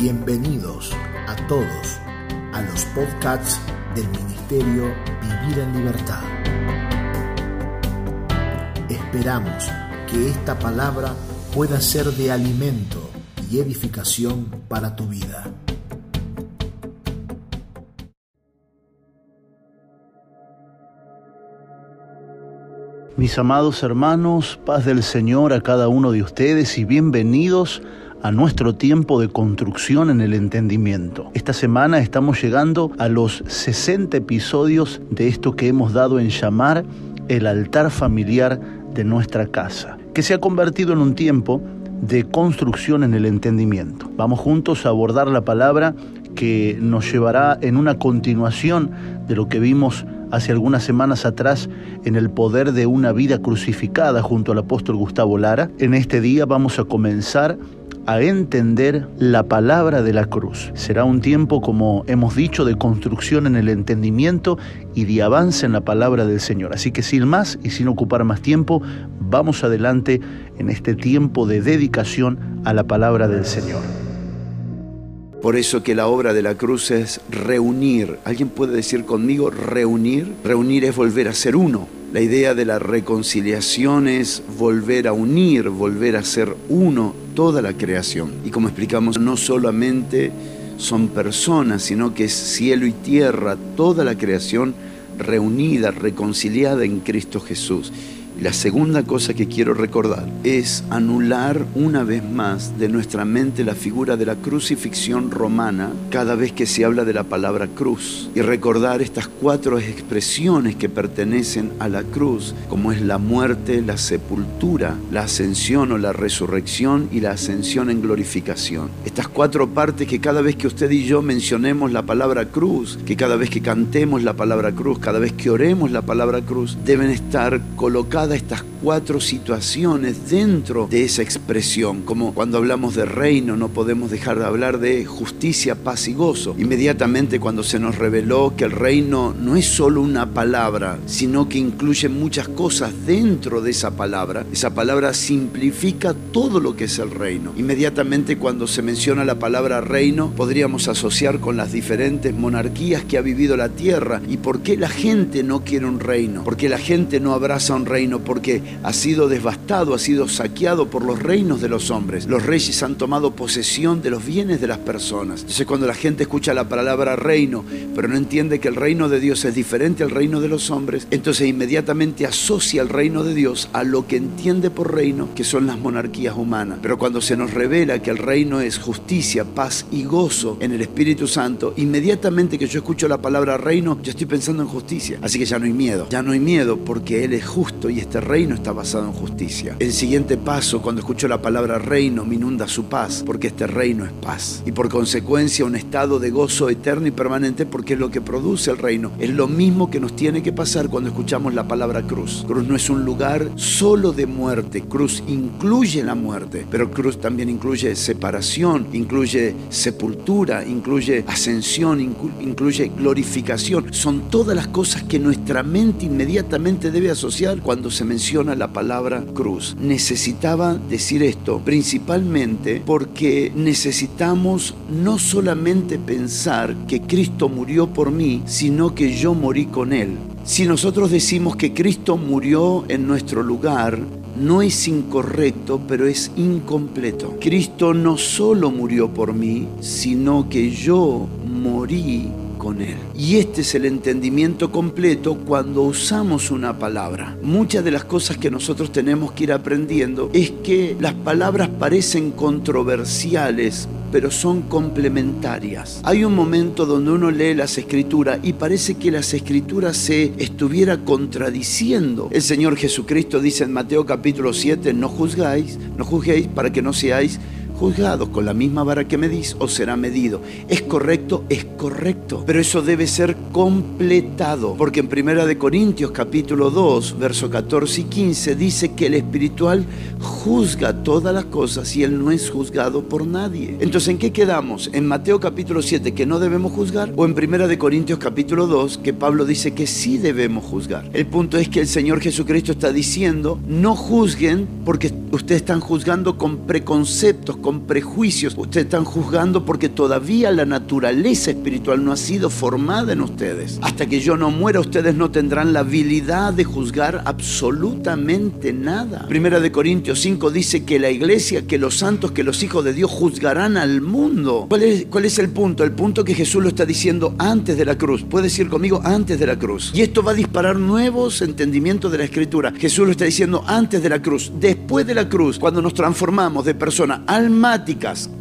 Bienvenidos a todos a los podcasts del Ministerio Vivir en Libertad. Esperamos que esta palabra pueda ser de alimento y edificación para tu vida. Mis amados hermanos, paz del Señor a cada uno de ustedes y bienvenidos a nuestro tiempo de construcción en el entendimiento. Esta semana estamos llegando a los 60 episodios de esto que hemos dado en llamar el altar familiar de nuestra casa, que se ha convertido en un tiempo de construcción en el entendimiento. Vamos juntos a abordar la palabra que nos llevará en una continuación de lo que vimos hace algunas semanas atrás en el poder de una vida crucificada junto al apóstol Gustavo Lara. En este día vamos a comenzar a entender la palabra de la cruz. Será un tiempo, como hemos dicho, de construcción en el entendimiento y de avance en la palabra del Señor. Así que sin más y sin ocupar más tiempo, vamos adelante en este tiempo de dedicación a la palabra del Señor. Por eso que la obra de la cruz es reunir. ¿Alguien puede decir conmigo reunir? Reunir es volver a ser uno. La idea de la reconciliación es volver a unir, volver a ser uno toda la creación. Y como explicamos, no solamente son personas, sino que es cielo y tierra, toda la creación reunida, reconciliada en Cristo Jesús. La segunda cosa que quiero recordar es anular una vez más de nuestra mente la figura de la crucifixión romana cada vez que se habla de la palabra cruz y recordar estas cuatro expresiones que pertenecen a la cruz, como es la muerte, la sepultura, la ascensión o la resurrección y la ascensión en glorificación. Estas cuatro partes que cada vez que usted y yo mencionemos la palabra cruz, que cada vez que cantemos la palabra cruz, cada vez que oremos la palabra cruz, deben estar colocadas estas cuatro situaciones dentro de esa expresión. Como cuando hablamos de reino, no podemos dejar de hablar de justicia, paz y gozo. Inmediatamente cuando se nos reveló que el reino no es solo una palabra, sino que incluye muchas cosas dentro de esa palabra, esa palabra simplifica todo lo que es el reino. Inmediatamente cuando se menciona la palabra reino, podríamos asociar con las diferentes monarquías que ha vivido la tierra y por qué la gente no quiere un reino, porque la gente no abraza un reino porque ha sido devastado, ha sido saqueado por los reinos de los hombres. Los reyes han tomado posesión de los bienes de las personas. Entonces cuando la gente escucha la palabra reino, pero no entiende que el reino de Dios es diferente al reino de los hombres, entonces inmediatamente asocia el reino de Dios a lo que entiende por reino, que son las monarquías humanas. Pero cuando se nos revela que el reino es justicia, paz y gozo en el Espíritu Santo, inmediatamente que yo escucho la palabra reino, yo estoy pensando en justicia. Así que ya no hay miedo. Ya no hay miedo porque Él es justo y este reino está basado en justicia. El siguiente paso, cuando escucho la palabra reino, me inunda su paz, porque este reino es paz. Y por consecuencia un estado de gozo eterno y permanente, porque es lo que produce el reino. Es lo mismo que nos tiene que pasar cuando escuchamos la palabra cruz. Cruz no es un lugar solo de muerte, cruz incluye la muerte, pero cruz también incluye separación, incluye sepultura, incluye ascensión, incluye glorificación. Son todas las cosas que nuestra mente inmediatamente debe asociar cuando se menciona la palabra cruz. Necesitaba decir esto principalmente porque necesitamos no solamente pensar que Cristo murió por mí, sino que yo morí con Él. Si nosotros decimos que Cristo murió en nuestro lugar, no es incorrecto, pero es incompleto. Cristo no solo murió por mí, sino que yo morí Y este es el entendimiento completo cuando usamos una palabra. Muchas de las cosas que nosotros tenemos que ir aprendiendo es que las palabras parecen controversiales, pero son complementarias. Hay un momento donde uno lee las escrituras y parece que las escrituras se estuviera contradiciendo. El Señor Jesucristo dice en Mateo capítulo 7, no juzgáis, no juzguéis para que no seáis juzgados con la misma vara que medís o será medido. ¿Es correcto? Es correcto. Pero eso debe ser completado. Porque en Primera de Corintios capítulo 2, verso 14 y 15 dice que el espiritual juzga todas las cosas y él no es juzgado por nadie. Entonces, ¿en qué quedamos? ¿En Mateo capítulo 7 que no debemos juzgar? ¿O en Primera de Corintios capítulo 2 que Pablo dice que sí debemos juzgar? El punto es que el Señor Jesucristo está diciendo, no juzguen porque ustedes están juzgando con preconceptos, con con prejuicios. Ustedes están juzgando porque todavía la naturaleza espiritual no ha sido formada en ustedes. Hasta que yo no muera, ustedes no tendrán la habilidad de juzgar absolutamente nada. Primera de Corintios 5 dice que la iglesia, que los santos, que los hijos de Dios juzgarán al mundo. ¿Cuál es, cuál es el punto? El punto que Jesús lo está diciendo antes de la cruz. Puede decir conmigo antes de la cruz. Y esto va a disparar nuevos entendimientos de la escritura. Jesús lo está diciendo antes de la cruz. Después de la cruz, cuando nos transformamos de personas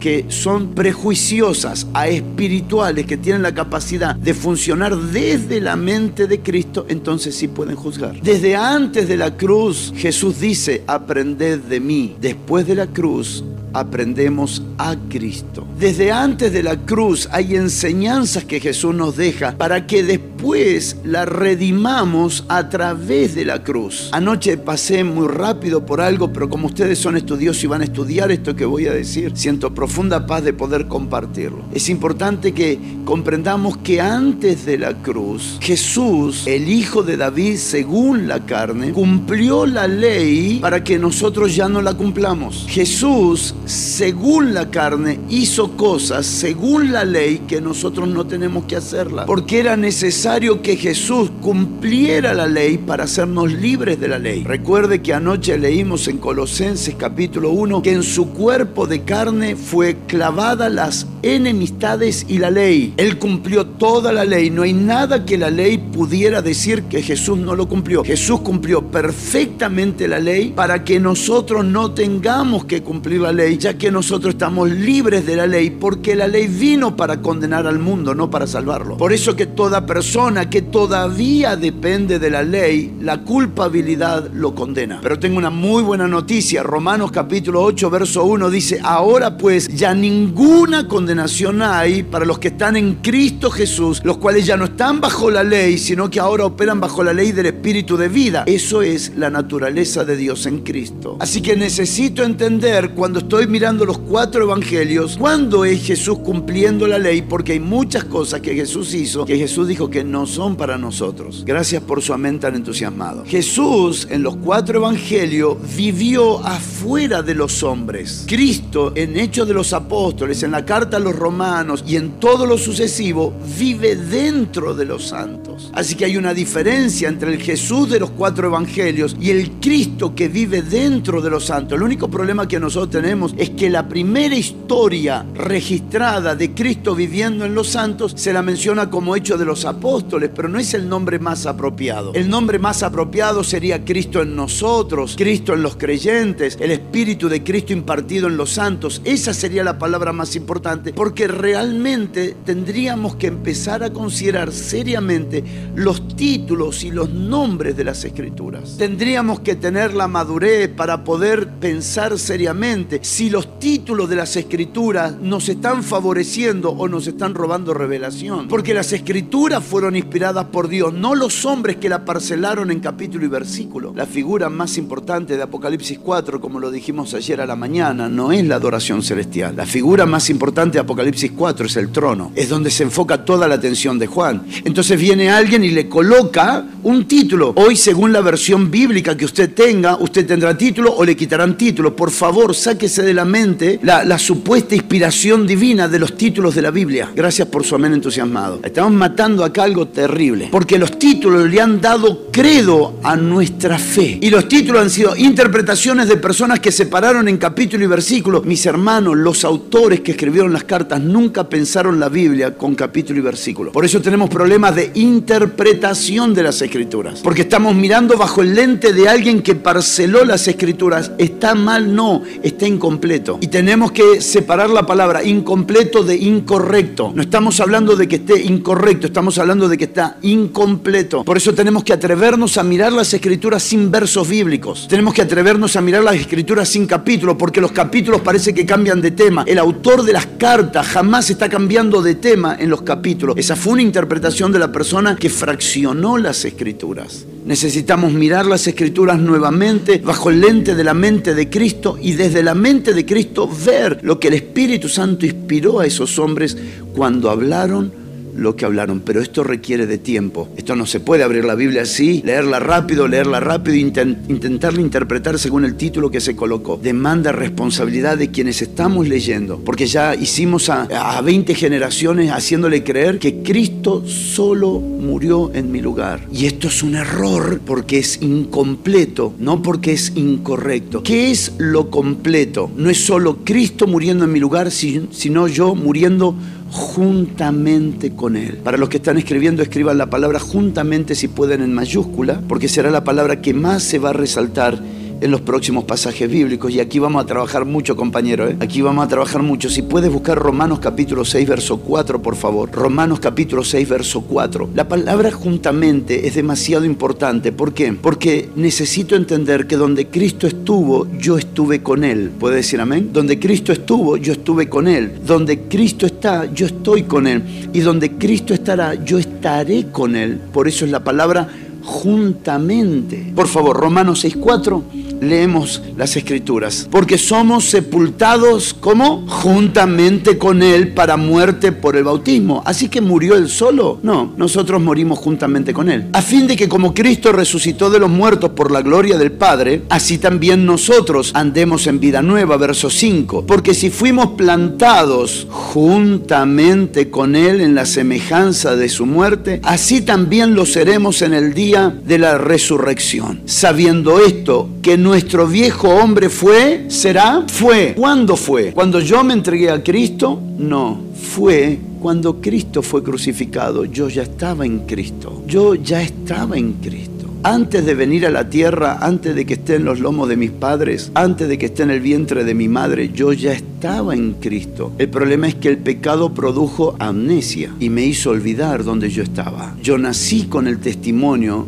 que son prejuiciosas a espirituales que tienen la capacidad de funcionar desde la mente de Cristo, entonces sí pueden juzgar. Desde antes de la cruz, Jesús dice, aprended de mí. Después de la cruz, aprendemos a Cristo. Desde antes de la cruz hay enseñanzas que Jesús nos deja para que después la redimamos a través de la cruz. Anoche pasé muy rápido por algo, pero como ustedes son estudiosos y van a estudiar esto que voy a decir, siento profunda paz de poder compartirlo. Es importante que comprendamos que antes de la cruz, Jesús, el Hijo de David según la carne, cumplió la ley para que nosotros ya no la cumplamos. Jesús según la carne, hizo cosas según la ley que nosotros no tenemos que hacerla. Porque era necesario que Jesús cumpliera la ley para hacernos libres de la ley. Recuerde que anoche leímos en Colosenses capítulo 1 que en su cuerpo de carne fue clavada las enemistades y la ley. Él cumplió toda la ley. No hay nada que la ley pudiera decir que Jesús no lo cumplió. Jesús cumplió perfectamente la ley para que nosotros no tengamos que cumplir la ley ya que nosotros estamos libres de la ley, porque la ley vino para condenar al mundo, no para salvarlo. Por eso que toda persona que todavía depende de la ley, la culpabilidad lo condena. Pero tengo una muy buena noticia. Romanos capítulo 8, verso 1 dice, ahora pues ya ninguna condenación hay para los que están en Cristo Jesús, los cuales ya no están bajo la ley, sino que ahora operan bajo la ley del Espíritu de vida. Eso es la naturaleza de Dios en Cristo. Así que necesito entender cuando estoy mirando los cuatro evangelios, cuándo es Jesús cumpliendo la ley, porque hay muchas cosas que Jesús hizo que Jesús dijo que no son para nosotros. Gracias por su amén tan entusiasmado. Jesús en los cuatro evangelios vivió afuera de los hombres. Cristo en Hechos de los Apóstoles, en la carta a los romanos y en todo lo sucesivo, vive dentro de los santos. Así que hay una diferencia entre el Jesús de los cuatro evangelios y el Cristo que vive dentro de los santos. El único problema que nosotros tenemos es que la primera historia registrada de Cristo viviendo en los santos se la menciona como hecho de los apóstoles, pero no es el nombre más apropiado. El nombre más apropiado sería Cristo en nosotros, Cristo en los creyentes, el Espíritu de Cristo impartido en los santos. Esa sería la palabra más importante, porque realmente tendríamos que empezar a considerar seriamente los títulos y los nombres de las escrituras. Tendríamos que tener la madurez para poder pensar seriamente si los títulos de las escrituras nos están favoreciendo o nos están robando revelación. Porque las escrituras fueron inspiradas por Dios, no los hombres que la parcelaron en capítulo y versículo. La figura más importante de Apocalipsis 4, como lo dijimos ayer a la mañana, no es la adoración celestial. La figura más importante de Apocalipsis 4 es el trono. Es donde se enfoca toda la atención de Juan. Entonces viene alguien y le coloca un título. Hoy, según la versión bíblica que usted tenga, usted tendrá título o le quitarán título. Por favor, sáquese de la mente la, la, supuesta inspiración divina de los títulos de la Biblia. Gracias por su amén entusiasmado. Estamos matando acá algo terrible, porque los títulos le han dado credo a nuestra fe. Y los títulos han sido interpretaciones de personas que se pararon en capítulo y versículo. Mis hermanos, los autores que escribieron las cartas nunca pensaron la Biblia con capítulo y versículo. Por eso tenemos problemas de interpretación de las escrituras. Porque estamos mirando bajo el lente de alguien que parceló las escrituras. Está mal, no, está incompleto. Y tenemos que separar la palabra incompleto de incorrecto. No estamos hablando de que esté incorrecto, estamos hablando de que está incompleto. Por eso tenemos que atrevernos a mirar las escrituras sin versos bíblicos. Tenemos que atrevernos a mirar las escrituras sin capítulos, porque los capítulos parece que cambian de tema. El autor de las cartas jamás está cambiando de tema en los capítulos. Esa fue una interpretación de la persona que fraccionó las escrituras. Necesitamos mirar las escrituras nuevamente bajo el lente de la mente de Cristo y desde la mente de Cristo ver lo que el Espíritu Santo inspiró a esos hombres cuando hablaron lo que hablaron, pero esto requiere de tiempo. Esto no se puede abrir la Biblia así, leerla rápido, leerla rápido, intentarla interpretar según el título que se colocó. Demanda responsabilidad de quienes estamos leyendo, porque ya hicimos a, a 20 generaciones haciéndole creer que Cristo solo murió en mi lugar. Y esto es un error porque es incompleto, no porque es incorrecto. ¿Qué es lo completo? No es solo Cristo muriendo en mi lugar, sino yo muriendo juntamente con Él. Para los que están escribiendo, escriban la palabra juntamente si pueden en mayúscula, porque será la palabra que más se va a resaltar en los próximos pasajes bíblicos. Y aquí vamos a trabajar mucho, compañero. ¿eh? Aquí vamos a trabajar mucho. Si puedes buscar Romanos capítulo 6, verso 4, por favor. Romanos capítulo 6, verso 4. La palabra juntamente es demasiado importante. ¿Por qué? Porque necesito entender que donde Cristo estuvo, yo estuve con Él. ¿Puede decir amén? Donde Cristo estuvo, yo estuve con Él. Donde Cristo está, yo estoy con Él. Y donde Cristo estará, yo estaré con Él. Por eso es la palabra juntamente. Por favor, Romanos 6.4, leemos las escrituras. Porque somos sepultados como juntamente con Él para muerte por el bautismo. Así que murió Él solo. No, nosotros morimos juntamente con Él. A fin de que como Cristo resucitó de los muertos por la gloria del Padre, así también nosotros andemos en vida nueva. Verso 5. Porque si fuimos plantados juntamente con Él en la semejanza de su muerte, así también lo seremos en el día de la resurrección. Sabiendo esto, que nuestro viejo hombre fue, será, fue. ¿Cuándo fue? ¿Cuando yo me entregué a Cristo? No, fue cuando Cristo fue crucificado. Yo ya estaba en Cristo. Yo ya estaba en Cristo antes de venir a la tierra, antes de que esté en los lomos de mis padres, antes de que esté en el vientre de mi madre, yo ya estaba en Cristo. El problema es que el pecado produjo amnesia y me hizo olvidar dónde yo estaba. Yo nací con el testimonio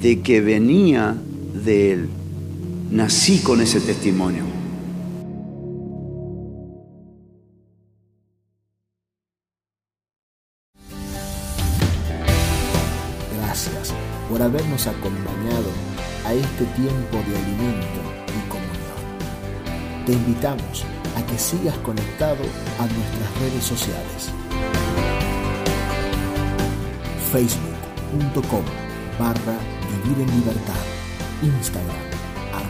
de que venía de Él. Nací con ese testimonio. por habernos acompañado a este tiempo de alimento y comunión. Te invitamos a que sigas conectado a nuestras redes sociales. Facebook.com barra Vivir en Libertad. Instagram